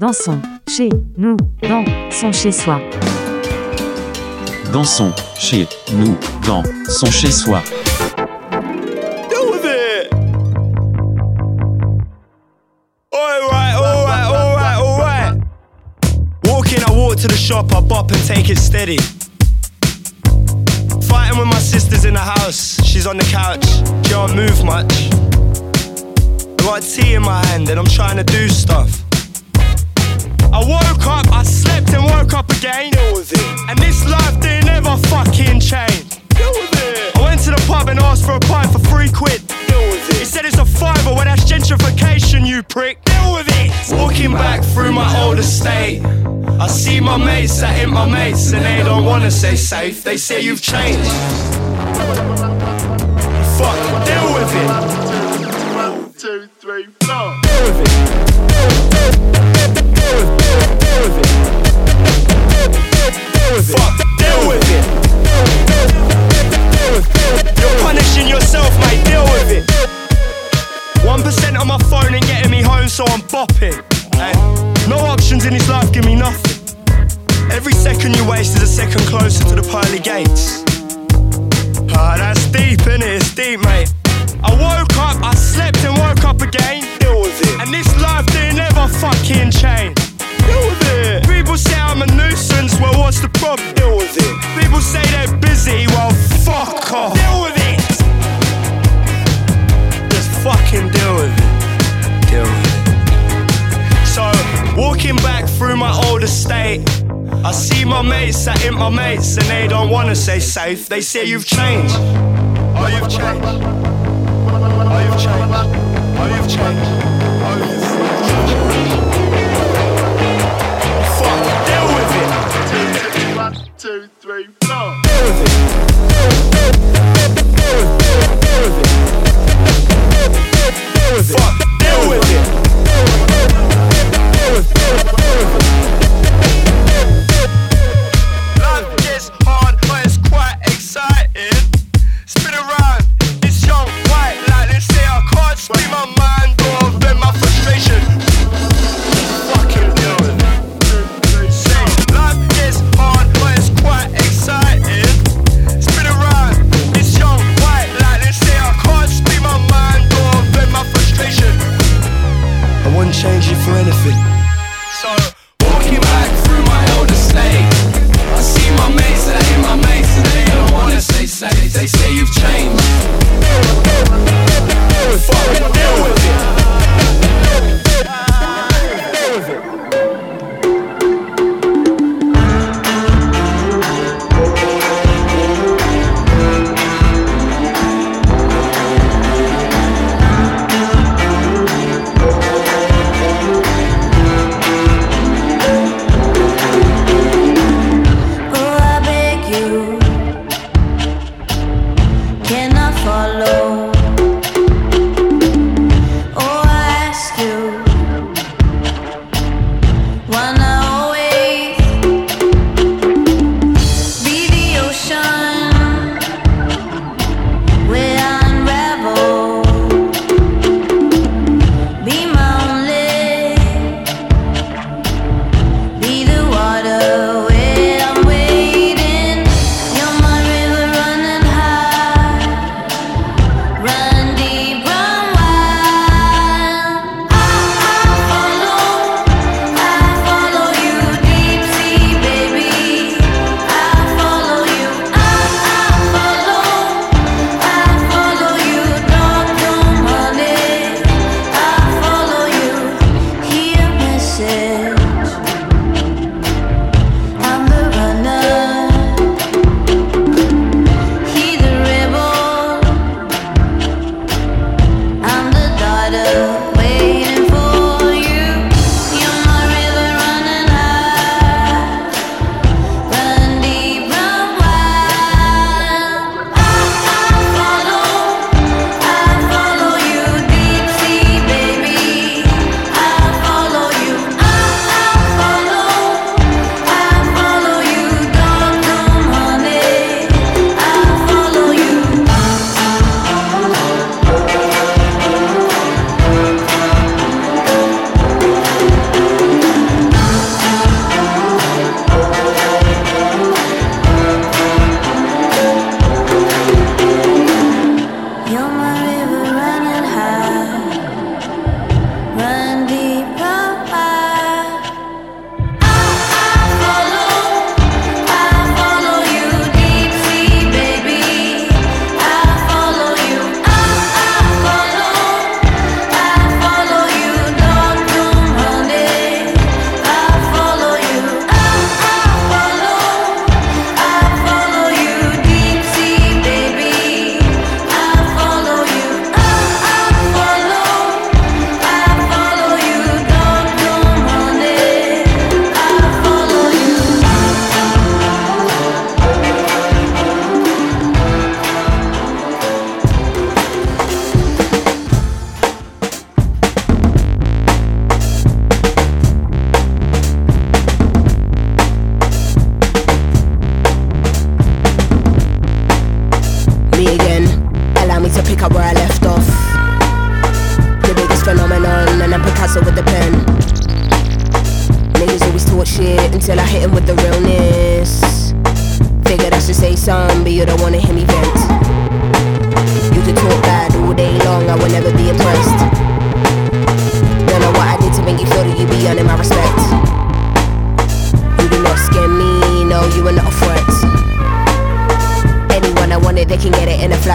Dansons, chez nous, dans son chez-soi. Dansons, chez nous, dans son chez-soi. Deal with it. Alright, alright, alright, alright. Walking, I walk to the shop, I bop and take it steady. Fighting with my sisters in the house, she's on the couch, can't move much. I got tea in my hand and I'm trying to do stuff. I woke up, I slept and woke up again. Deal with it. And this life didn't ever fucking change. Deal with it. I went to the pub and asked for a pint for three quid. Deal with it. He said it's a fiver, well that's gentrification, you prick. Deal with it. Walking back through my old estate. I see my mates, I hit my mates, and they don't wanna say safe. They say you've changed. Fuck, deal with it. One, two, three, four. Deal with it. Fuck, deal with it. You're punishing yourself, mate, deal with it. 1% on my phone ain't getting me home, so I'm bopping. No options in this life give me nothing. Every second you waste is a second closer to the pearly gates. Ah, that's deep, innit? It's deep, mate. I woke up, I slept and woke up again. Deal with it. And this life didn't ever fucking change. Deal with it. People say I'm a nuisance, well, what's the problem? Deal with it. People say they're busy, well, fuck off. Deal with it. Just fucking deal with it. Deal with it. So, walking back through my old estate. I see my mates, I hit my mates, and they don't wanna say safe. They say you've changed. Oh, you've changed. Oh, you've changed. Oh, you've changed. Fuck,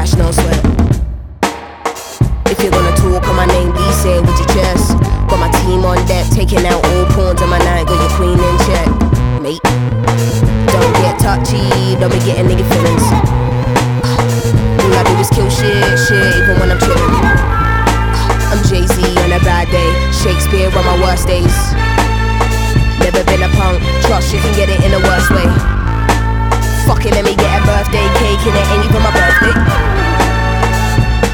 flash, no sweat. If you're gonna talk on my name, be say it with your chest. Got my team on deck, taking out all pawns on my night, got your queen in check, mate. Don't get touchy, don't be getting nigga feelings. All I do is kill shit, shit, even when I'm chillin'. I'm Jay Z on a bad day, Shakespeare on my worst days. Never been a punk, trust you can get it in the worst way. Fuck it, let me birthday cake and it ain't even my birthday.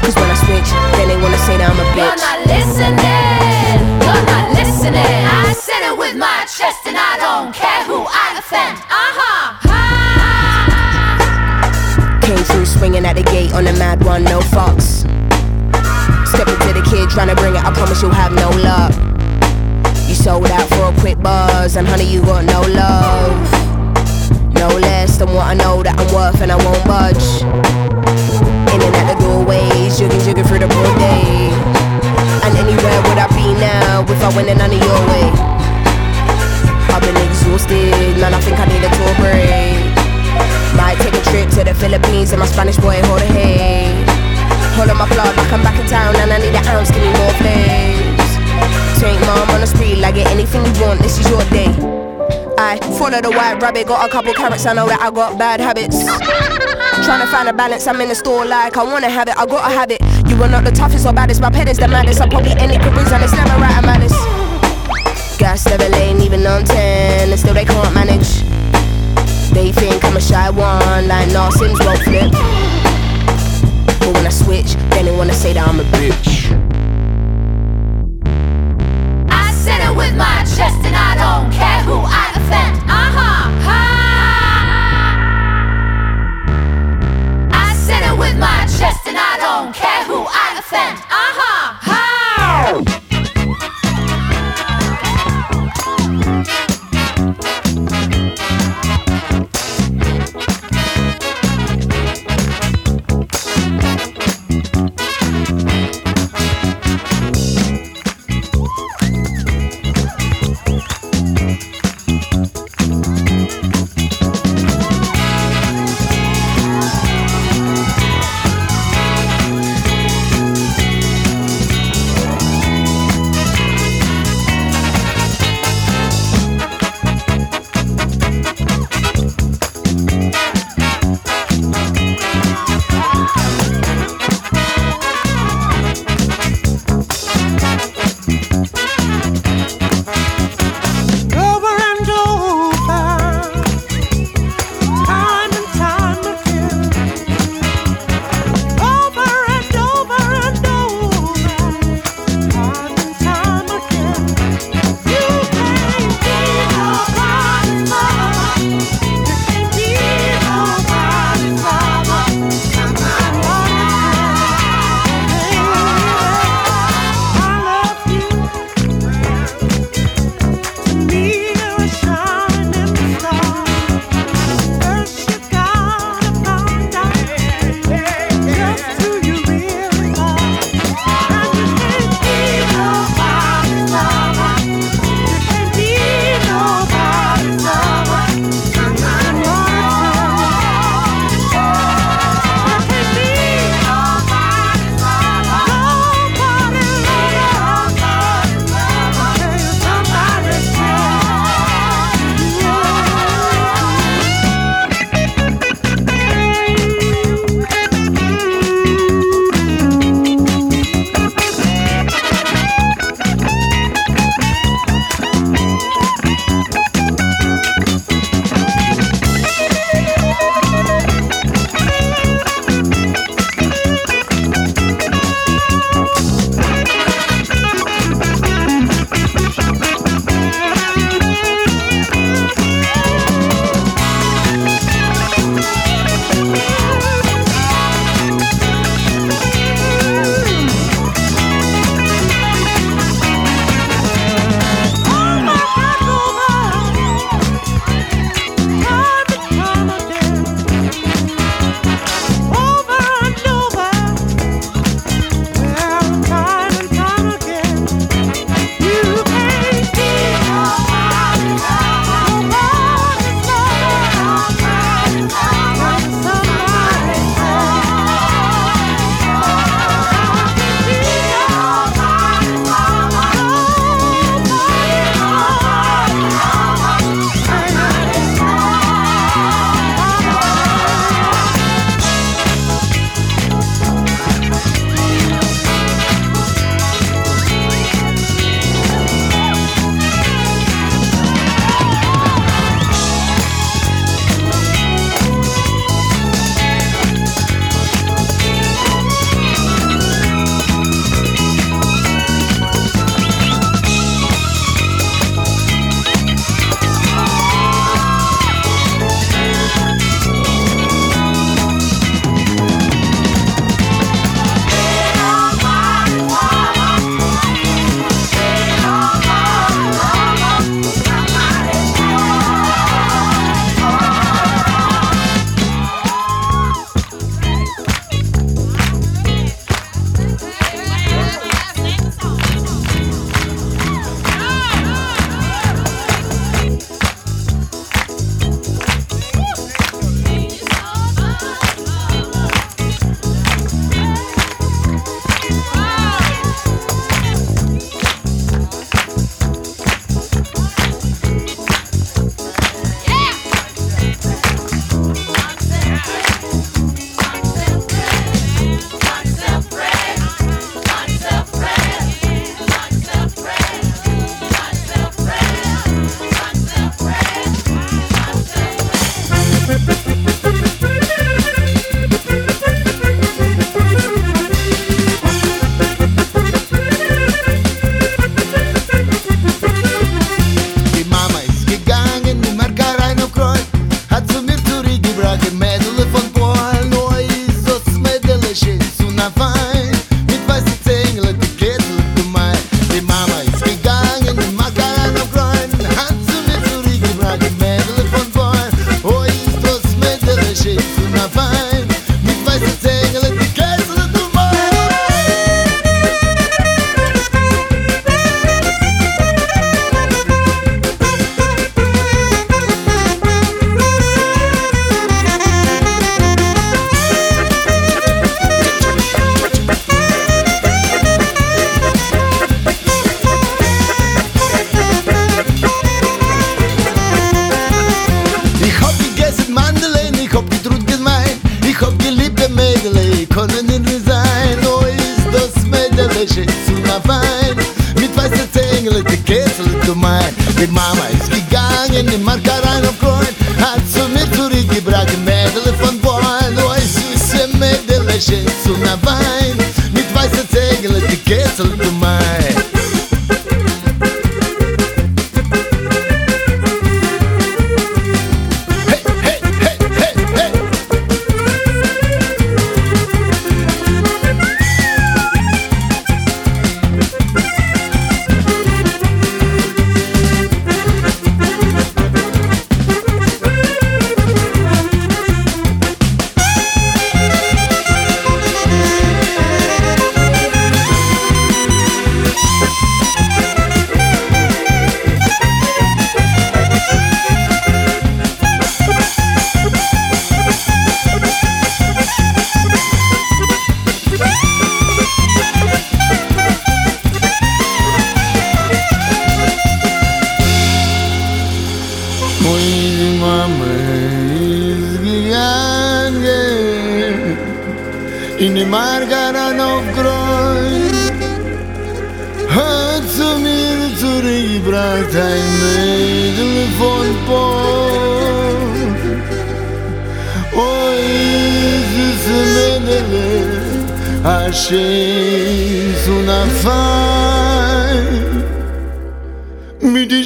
Cause when I switch, then they wanna say that I'm a bitch. You're not listening. You're not listening. I said it with my chest, and I don't care who I offend. Uh huh. Came through swinging at the gate on a mad one, no fucks. Stepping to the kid, trying to bring it, I promise you'll have no luck. You sold out for a quick buzz, and honey, you got no love. No less than what I know that I'm worth, and I won't budge. In and out the doorways, jigging, jigging through the broad day. And anywhere would I be now if I went in none of your way? I've been exhausted, man, I think I need a tour break. Might take a trip to the Philippines and my Spanish boy hold a Jorge. Hold on my like I'm back in town and I need an ounce, give me more flames. Take mom on the street, like get anything you want, this is your day. I follow the white rabbit, got a couple carrots, I know that I got bad habits. Trying to find a balance, I'm in the store like I wanna have it, I gotta have it. You are not the toughest or baddest, my pet is the maddest. I'm probably any careers and it's never right, I'm. Gas never lane, even on 10, and still they can't manage. They think I'm a shy one, like nah, won't flip. But when I switch, then they wanna say that I'm a bitch. I said it with my chest, and I don't care who I who I offend.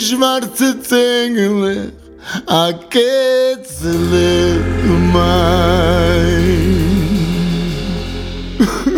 Schwarze Zängele a Kätzele mein.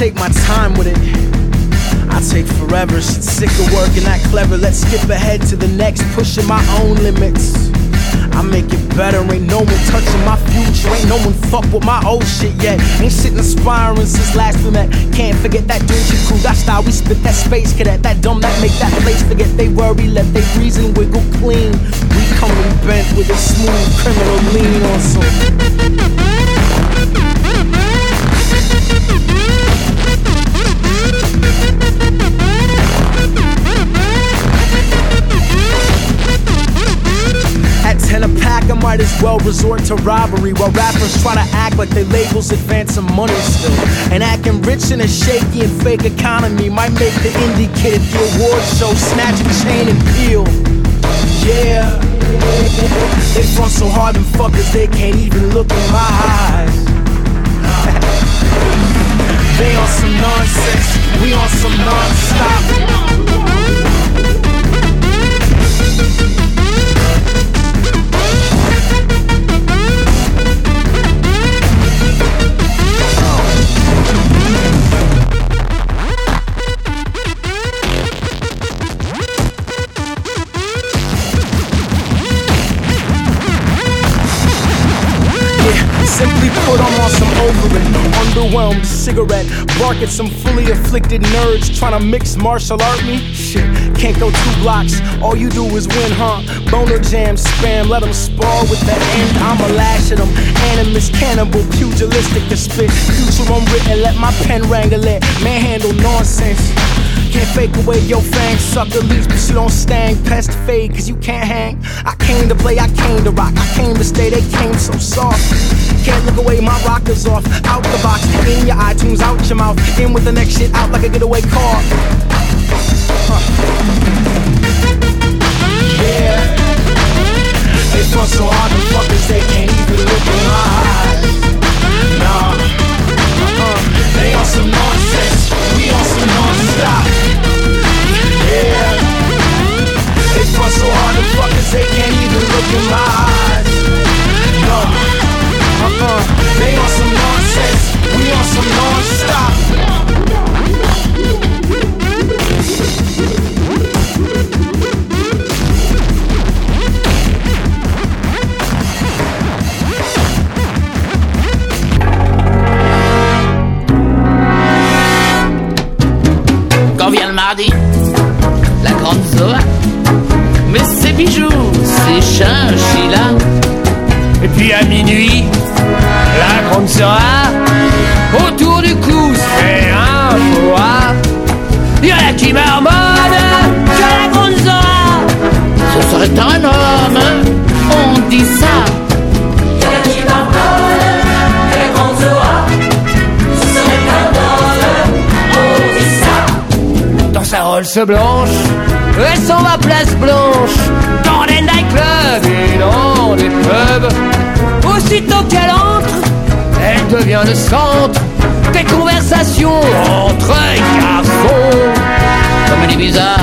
take my time with it. I take forever. Shit sick of working that clever. Let's skip ahead to the next, pushing my own limits. I make it better. Ain't no one touching my future. Ain't no one fuck with my old shit yet. Ain't shit inspiring since last we met. Can't forget that Doochie crew. That style we spit. That space cadet. That dumb that make that place forget they worry. Let they reason wiggle clean. We coming bent with a smooth criminal lean on some. I might as well resort to robbery while rappers try to act like they labels advance some money still. And acting rich in a shaky and fake economy might make the indie kid at the award show snatch a chain and peel. Yeah, they front so hard, them fuckers, they can't even look in my eyes. they on some nonsense, we on some non-stop. Cigarette. Bark at some fully afflicted nerds trying to mix martial art me. Shit, can't go two blocks. All you do is win, huh? Boner jam, spam, let them spar with that end. I'ma lash at them. Animus, cannibal, pugilistic to spit. Future unwritten, let my pen wrangle it. Manhandle nonsense. Can't fake away your fangs, suck the leaves, but you don't sting. Pest fade, cause you can't hang. I came to play, I came to rock, I came to stay, they came so soft. Can't look away, my rockers off. Out the box, in your iTunes, out your mouth. In with the next shit, out like a getaway car. Huh. Yeah. They front so hard, the fuckers, they can't even look in my eyes. Nah. Uh-uh. They on some nonsense, we on some non-stop. Yeah. They front so hard, the fuckers, they can't even look in my eyes. Uh-uh. They on some nonsense, we on some non-stop. Blanche, elle s'en va place blanche, dans les nightclubs et dans les pubs. Aussitôt qu'elle entre, elle devient le centre des conversations entre garçons. Comme elle est bizarre,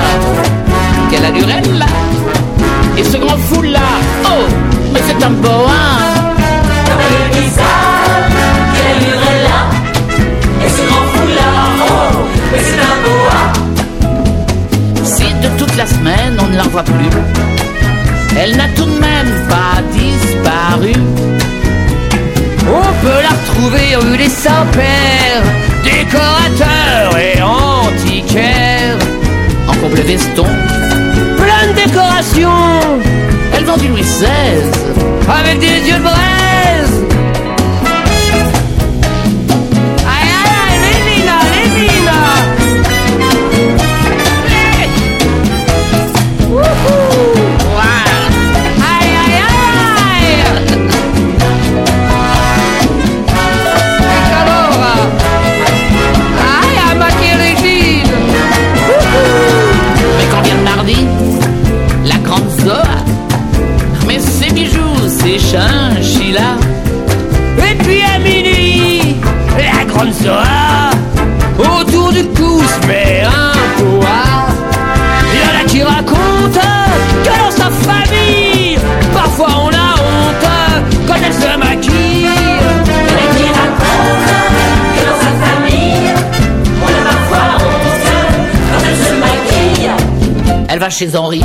chez Henri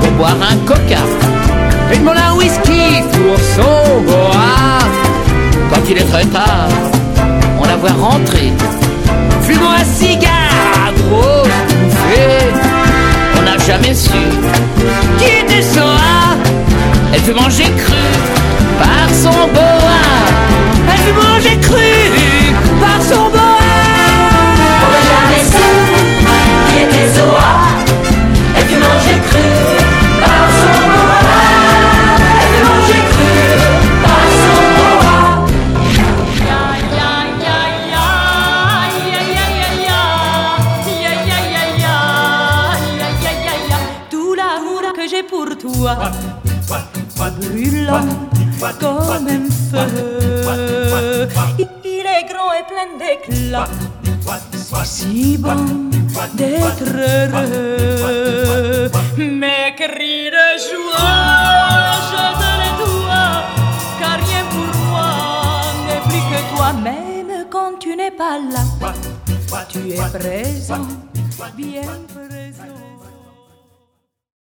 pour boire un coca Et demande un whisky. Pour son boa. Quand il est très tard, on la voit rentrer. Fumant un cigare à grosse bouffée. On n'a jamais su qui était Soa Elle fut manger cru